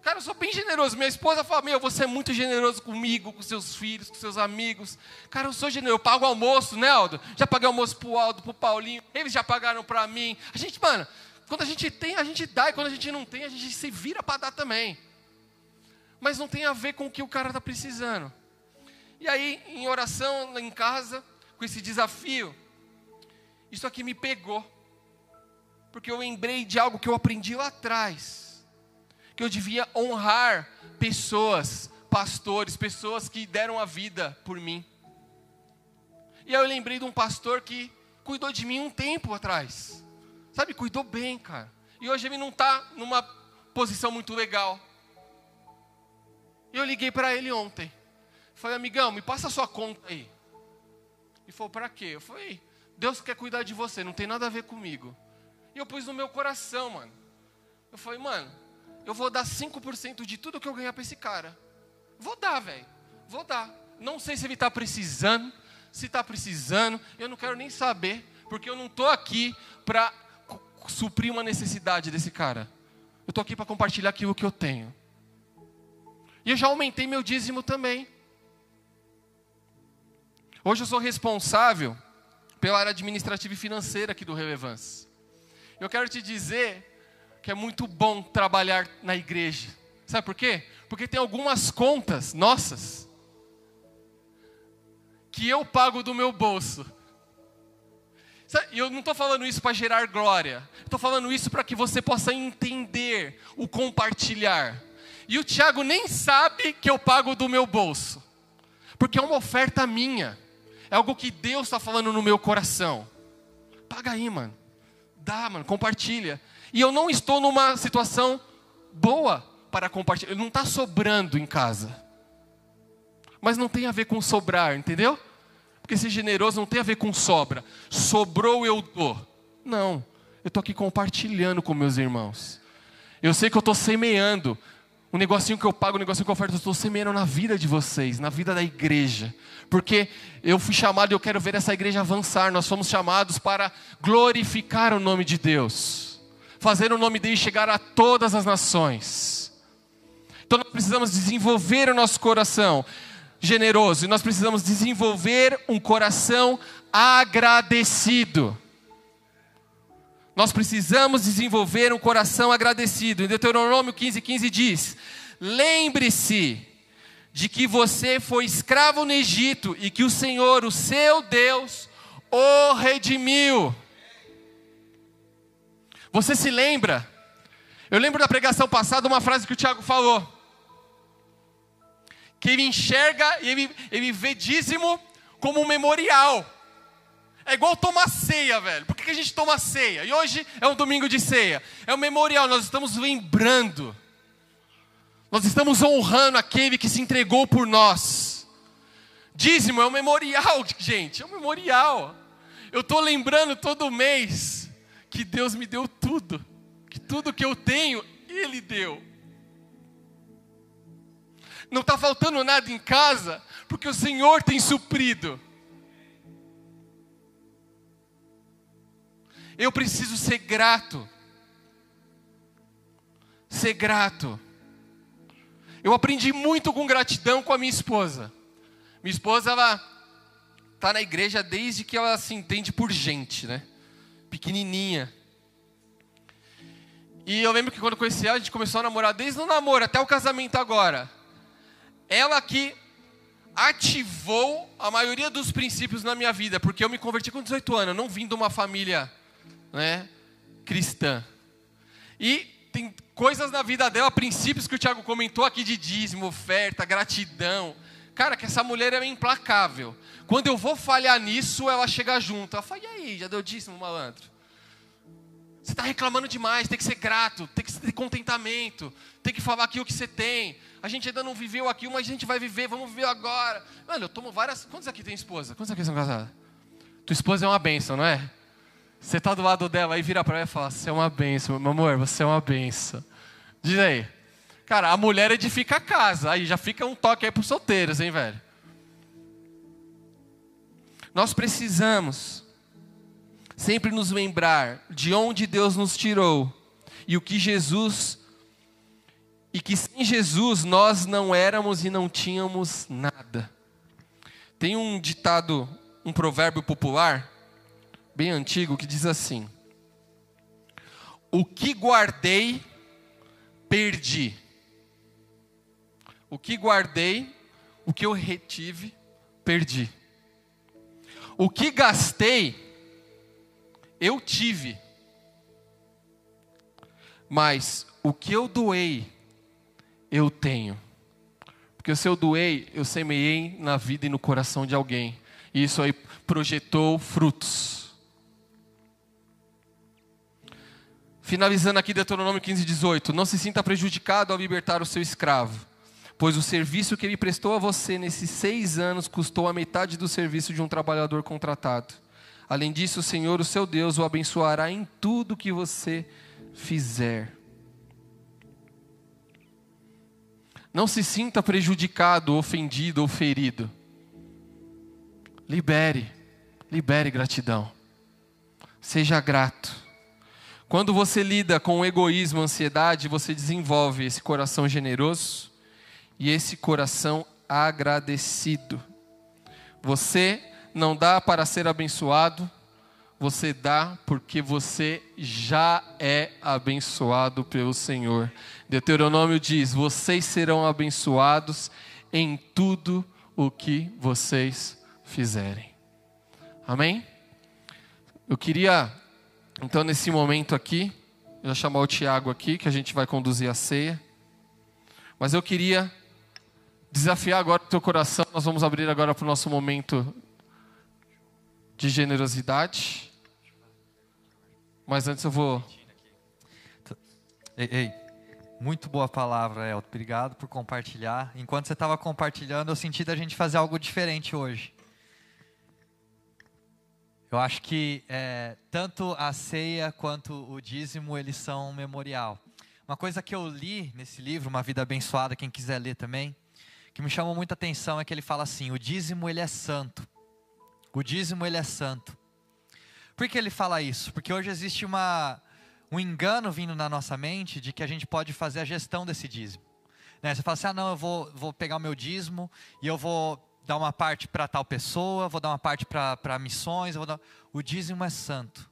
Cara, eu sou bem generoso. Minha esposa fala: Meu, você é muito generoso comigo, com seus filhos, com seus amigos. Cara, eu sou generoso. Eu pago almoço, né, Aldo? Já paguei almoço pro Aldo, pro Paulinho. Eles já pagaram para mim. A gente, mano, quando a gente tem, a gente dá. E quando a gente não tem, a gente se vira para dar também. Mas não tem a ver com o que o cara está precisando. E aí, em oração, em casa, com esse desafio, isso aqui me pegou porque eu lembrei de algo que eu aprendi lá atrás, que eu devia honrar pessoas, pastores, pessoas que deram a vida por mim. E aí eu lembrei de um pastor que cuidou de mim um tempo atrás, sabe, cuidou bem, cara. E hoje ele não está numa posição muito legal. E eu liguei para ele ontem. Falei, amigão, me passa a sua conta aí. E falou, para quê? Eu falei, Deus quer cuidar de você, não tem nada a ver comigo. E eu pus no meu coração, mano. Eu falei, mano, eu vou dar 5% de tudo que eu ganhar para esse cara. Vou dar, velho. Vou dar. Não sei se ele está precisando, se está precisando, eu não quero nem saber, porque eu não estou aqui para suprir uma necessidade desse cara. Eu estou aqui para compartilhar aquilo que eu tenho. E eu já aumentei meu dízimo também. Hoje eu sou responsável pela área administrativa e financeira aqui do Relevância. Eu quero te dizer que é muito bom trabalhar na igreja. Sabe por quê? Porque tem algumas contas nossas que eu pago do meu bolso. E eu não estou falando isso para gerar glória. Estou falando isso para que você possa entender o compartilhar. E o Tiago nem sabe que eu pago do meu bolso. Porque é uma oferta minha. É algo que Deus está falando no meu coração. Paga aí, mano. Dá, mano, compartilha. E eu não estou numa situação boa para compartilhar. Não está sobrando em casa. Mas não tem a ver com sobrar, entendeu? Porque ser generoso não tem a ver com sobra. Sobrou, eu dou. Não. Eu estou aqui compartilhando com meus irmãos. Eu sei que eu estou semeando. O negocinho que eu pago, o negocinho que eu oferto, eu estou semeando na vida de vocês, na vida da igreja. Porque eu fui chamado e eu quero ver essa igreja avançar. Nós fomos chamados para glorificar o nome de Deus, fazer o nome dele chegar a todas as nações. Então nós precisamos desenvolver o nosso coração generoso e nós precisamos desenvolver um coração agradecido. Nós precisamos desenvolver um coração agradecido. Em Deuteronômio 15, 15 diz: Lembre-se de que você foi escravo no Egito e que o Senhor, o seu Deus, o redimiu. Você se lembra? Eu lembro da pregação passada uma frase que o Tiago falou. Que ele enxerga e ele, ele vê dízimo como um memorial. É igual tomar ceia, velho. Por que, a gente toma ceia? E hoje é um domingo de ceia. É um memorial, nós estamos lembrando. Nós estamos honrando aquele que se entregou por nós. Dízimo é um memorial, <laughs> gente. É um memorial. Eu estou lembrando todo mês que Deus me deu tudo. Que tudo que eu tenho, Ele deu. Não está faltando nada em casa, porque o Senhor tem suprido. Eu preciso ser grato. Ser grato. Eu aprendi muito com gratidão com a minha esposa. Minha esposa, ela tá na igreja desde que ela se entende por gente, né? Pequenininha. E eu lembro que quando eu conheci ela, a gente começou a namorar desde o namoro até o casamento agora. Ela que ativou a maioria dos princípios na minha vida, porque eu me converti com 18 anos, eu não vim de uma família né, cristã. E tem coisas na vida dela, princípios que o Tiago comentou aqui de dízimo, oferta, gratidão. Cara, que essa mulher é implacável. Quando eu vou falhar nisso, ela chega junto. Ela fala, e aí, já deu dízimo, malandro? Você está reclamando demais, tem que ser grato, tem que ter contentamento, tem que falar aqui o que você tem. A gente ainda não viveu aqui, mas a gente vai viver, vamos viver agora. Mano, eu tomo várias. Quantos aqui tem esposa? Quantos aqui são casados? Tua esposa é uma bênção, não é? Você está do lado dela e vira para ela e fala: Você é uma benção, meu amor, você é uma benção. Diz aí. Cara, a mulher edifica a casa. Aí já fica um toque aí para os solteiros, hein, velho? Nós precisamos sempre nos lembrar de onde Deus nos tirou e o que Jesus e que sem Jesus nós não éramos e não tínhamos nada. Tem um ditado, um provérbio popular bem antigo que diz assim: O que guardei, perdi. O que guardei, o que eu retive, perdi. O que gastei, eu tive. Mas o que eu doei, eu tenho. Porque se eu doei, eu semeei na vida e no coração de alguém. E isso aí projetou frutos. Finalizando aqui Deuteronômio 15, 18. Não se sinta prejudicado ao libertar o seu escravo, pois o serviço que ele prestou a você nesses seis anos custou a metade do serviço de um trabalhador contratado. Além disso, o Senhor, o seu Deus, o abençoará em tudo que você fizer. Não se sinta prejudicado, ofendido ou ferido. Libere, libere gratidão. Seja grato. Quando você lida com egoísmo, ansiedade, você desenvolve esse coração generoso e esse coração agradecido. Você não dá para ser abençoado, você dá porque você já é abençoado pelo Senhor. Deuteronômio diz: vocês serão abençoados em tudo o que vocês fizerem. Amém? Eu queria então, nesse momento aqui, eu vou chamar o Tiago aqui, que a gente vai conduzir a ceia. Mas eu queria desafiar agora o teu coração. Nós vamos abrir agora para o nosso momento de generosidade. Mas antes eu vou. Ei, ei. Muito boa palavra, Elton. Obrigado por compartilhar. Enquanto você estava compartilhando, eu senti da gente fazer algo diferente hoje. Eu acho que é, tanto a ceia quanto o dízimo eles são um memorial. Uma coisa que eu li nesse livro, Uma Vida Abençoada, quem quiser ler também, que me chamou muita atenção é que ele fala assim: o dízimo ele é santo. O dízimo ele é santo. Por que ele fala isso? Porque hoje existe uma, um engano vindo na nossa mente de que a gente pode fazer a gestão desse dízimo. Né? Você fala assim: ah, não, eu vou, vou pegar o meu dízimo e eu vou dar uma parte para tal pessoa, vou dar uma parte para missões. Dar... O dízimo é santo.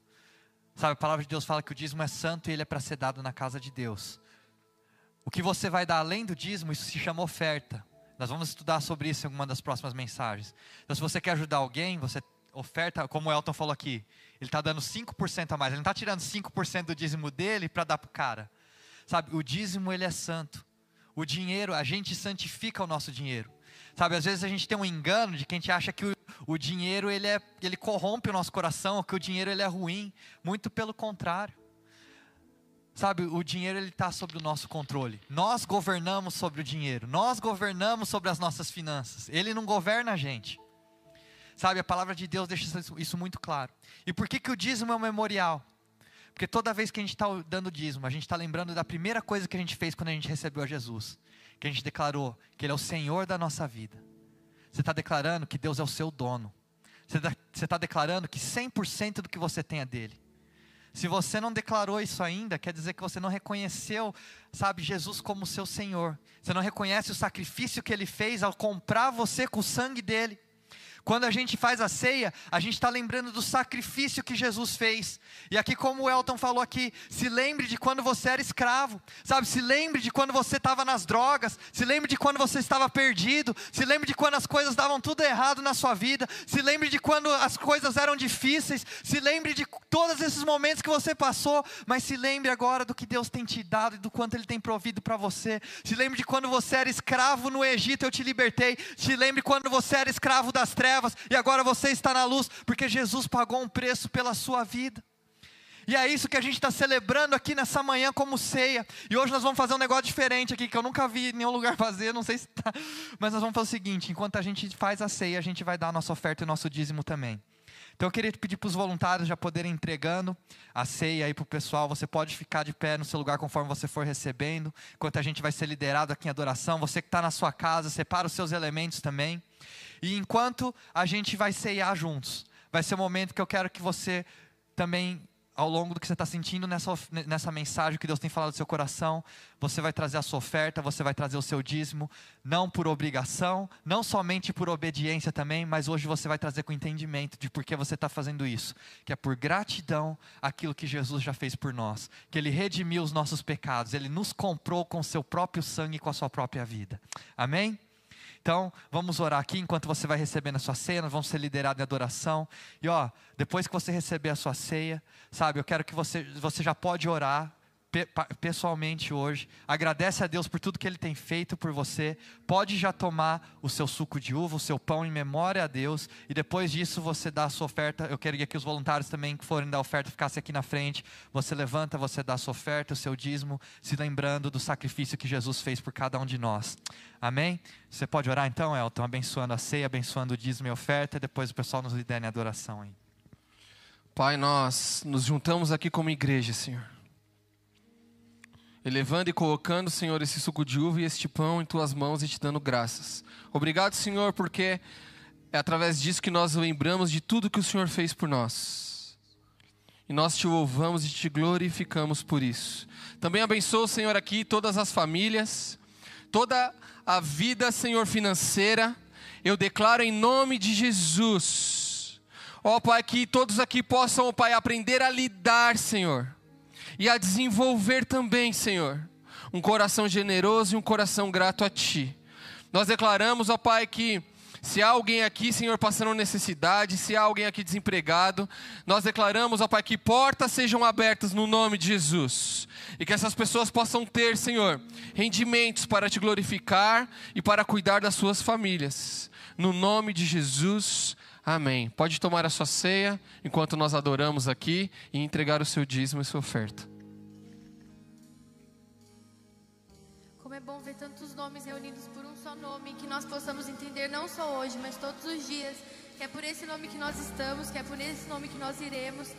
Sabe, a palavra de Deus fala que o dízimo é santo e ele é para ser dado na casa de Deus. O que você vai dar além do dízimo, isso se chama oferta. Nós vamos estudar sobre isso em alguma das próximas mensagens. Então, se você quer ajudar alguém, você oferta, como o Elton falou aqui, ele está dando 5% a mais. Ele não está tirando 5% do dízimo dele para dar para o cara. Sabe, o dízimo ele é santo. O dinheiro, a gente santifica o nosso dinheiro. Sabe, às vezes a gente tem um engano de que a gente acha que o, o dinheiro ele, é, ele corrompe o nosso coração, que o dinheiro ele é ruim. Muito pelo contrário. Sabe, o dinheiro ele está sob o nosso controle. Nós governamos sobre o dinheiro. Nós governamos sobre as nossas finanças. Ele não governa a gente. Sabe, a palavra de Deus deixa isso muito claro. E por que, que o dízimo é um memorial? Porque toda vez que a gente está dando dízimo, a gente está lembrando da primeira coisa que a gente fez quando a gente recebeu a Jesus. Que a gente declarou que Ele é o Senhor da nossa vida. Você está declarando que Deus é o seu dono. Você está tá declarando que 100% do que você tem é dele. Se você não declarou isso ainda, quer dizer que você não reconheceu, sabe, Jesus como seu Senhor. Você não reconhece o sacrifício que ele fez ao comprar você com o sangue dele. Quando a gente faz a ceia, a gente está lembrando do sacrifício que Jesus fez. E aqui, como o Elton falou aqui, se lembre de quando você era escravo, sabe? Se lembre de quando você estava nas drogas, se lembre de quando você estava perdido, se lembre de quando as coisas davam tudo errado na sua vida, se lembre de quando as coisas eram difíceis, se lembre de todos esses momentos que você passou, mas se lembre agora do que Deus tem te dado e do quanto Ele tem provido para você. Se lembre de quando você era escravo no Egito, eu te libertei. Se lembre quando você era escravo das trevas trevas e agora você está na luz, porque Jesus pagou um preço pela sua vida. E é isso que a gente está celebrando aqui nessa manhã como ceia. E hoje nós vamos fazer um negócio diferente aqui, que eu nunca vi em nenhum lugar <laughs> fazer, não sei se está. Mas nós vamos fazer o seguinte: enquanto a gente faz a ceia, a gente vai dar a nossa oferta e o nosso dízimo também. Então eu queria pedir para os voluntários já poderem entregando a ceia aí para o pessoal. Você pode ficar de pé no seu lugar conforme você for recebendo. Enquanto a gente vai ser liderado aqui em adoração. Você que está na sua casa, separa os seus elementos também. E enquanto a gente vai ceiar juntos, vai ser o um momento que eu quero que você também, ao longo do que você está sentindo nessa, nessa mensagem que Deus tem falado no seu coração, você vai trazer a sua oferta, você vai trazer o seu dízimo, não por obrigação, não somente por obediência também, mas hoje você vai trazer com entendimento de por que você está fazendo isso, que é por gratidão aquilo que Jesus já fez por nós, que Ele redimiu os nossos pecados, Ele nos comprou com o seu próprio sangue e com a sua própria vida. Amém? Então, vamos orar aqui enquanto você vai recebendo a sua ceia, nós vamos ser liderados em adoração. E ó, depois que você receber a sua ceia, sabe, eu quero que você, você já pode orar pessoalmente hoje, agradece a Deus por tudo que Ele tem feito por você, pode já tomar o seu suco de uva, o seu pão em memória a Deus, e depois disso você dá a sua oferta. Eu queria que os voluntários também que forem dar oferta ficassem aqui na frente. Você levanta, você dá a sua oferta, o seu dízimo, se lembrando do sacrifício que Jesus fez por cada um de nós. Amém? Você pode orar então, Elton, abençoando a ceia, abençoando o dízimo e a oferta, e depois o pessoal nos lidera em adoração aí. Pai, nós nos juntamos aqui como igreja, Senhor elevando e colocando, Senhor, esse suco de uva e este pão em tuas mãos e te dando graças. Obrigado, Senhor, porque é através disso que nós lembramos de tudo que o Senhor fez por nós. E nós te louvamos e te glorificamos por isso. Também abençoa, Senhor, aqui todas as famílias, toda a vida, Senhor, financeira. Eu declaro em nome de Jesus. Ó Pai, que todos aqui possam, ó Pai, aprender a lidar, Senhor e a desenvolver também, Senhor, um coração generoso e um coração grato a Ti. Nós declaramos, ó Pai, que se há alguém aqui, Senhor, passando necessidade, se há alguém aqui desempregado, nós declaramos, ó Pai, que portas sejam abertas no nome de Jesus. E que essas pessoas possam ter, Senhor, rendimentos para te glorificar e para cuidar das suas famílias. No nome de Jesus. Amém. Pode tomar a sua ceia enquanto nós adoramos aqui e entregar o seu dízimo e sua oferta. Como é bom ver tantos nomes reunidos por um só nome, que nós possamos entender não só hoje, mas todos os dias, que é por esse nome que nós estamos, que é por esse nome que nós iremos.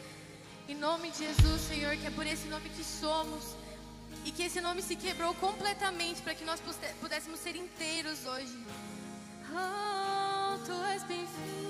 Em nome de Jesus, Senhor, que é por esse nome que somos. E que esse nome se quebrou completamente para que nós pudéssemos ser inteiros hoje. Oh, tu és bem-vindo.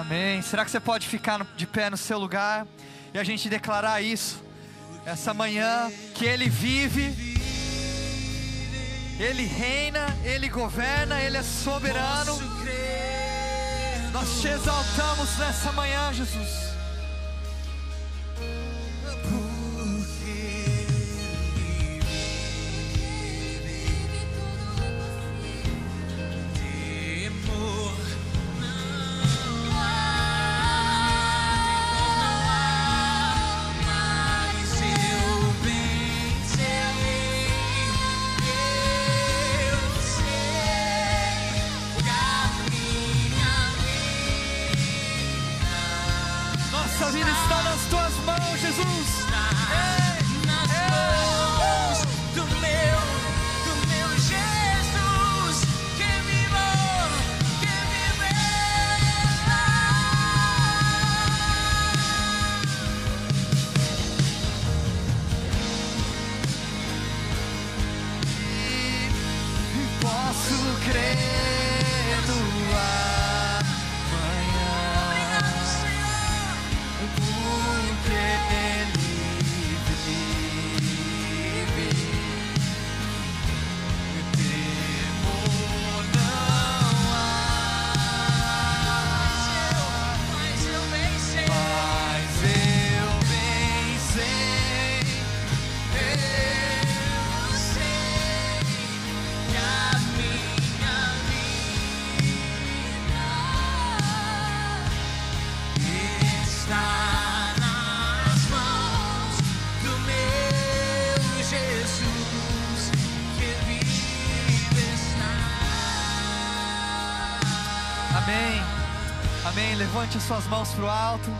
Amém. Será que você pode ficar de pé no seu lugar e a gente declarar isso essa manhã que Ele vive, Ele reina, Ele governa, Ele é soberano. Nós te exaltamos nessa manhã, Jesus. Suas mãos para o alto.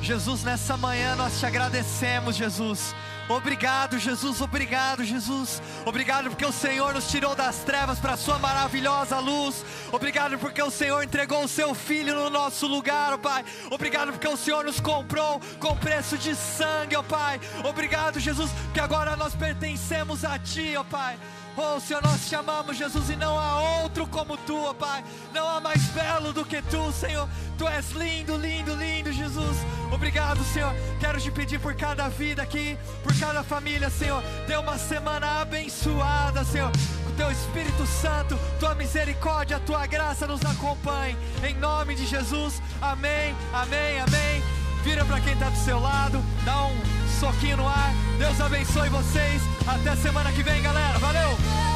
Jesus, nessa manhã nós te agradecemos, Jesus. Obrigado, Jesus. Obrigado, Jesus. Obrigado porque o Senhor nos tirou das trevas para a sua maravilhosa luz. Obrigado porque o Senhor entregou o seu filho no nosso lugar, ó Pai. Obrigado porque o Senhor nos comprou com preço de sangue, ó Pai. Obrigado, Jesus, que agora nós pertencemos a ti, ó Pai. Oh, Senhor, nós te amamos, Jesus, e não há outro como tu, ó Pai. Não há mais belo do que tu, Senhor. Tu és lindo, lindo, lindo, Jesus. Obrigado, Senhor. Quero te pedir por cada vida aqui, por cada família, Senhor. Dê uma semana abençoada, Senhor. O teu Espírito Santo, tua misericórdia, tua graça nos acompanhe. Em nome de Jesus. Amém, amém, amém. Vira para quem está do seu lado, dá um soquinho no ar. Deus abençoe vocês. Até semana que vem, galera. Valeu!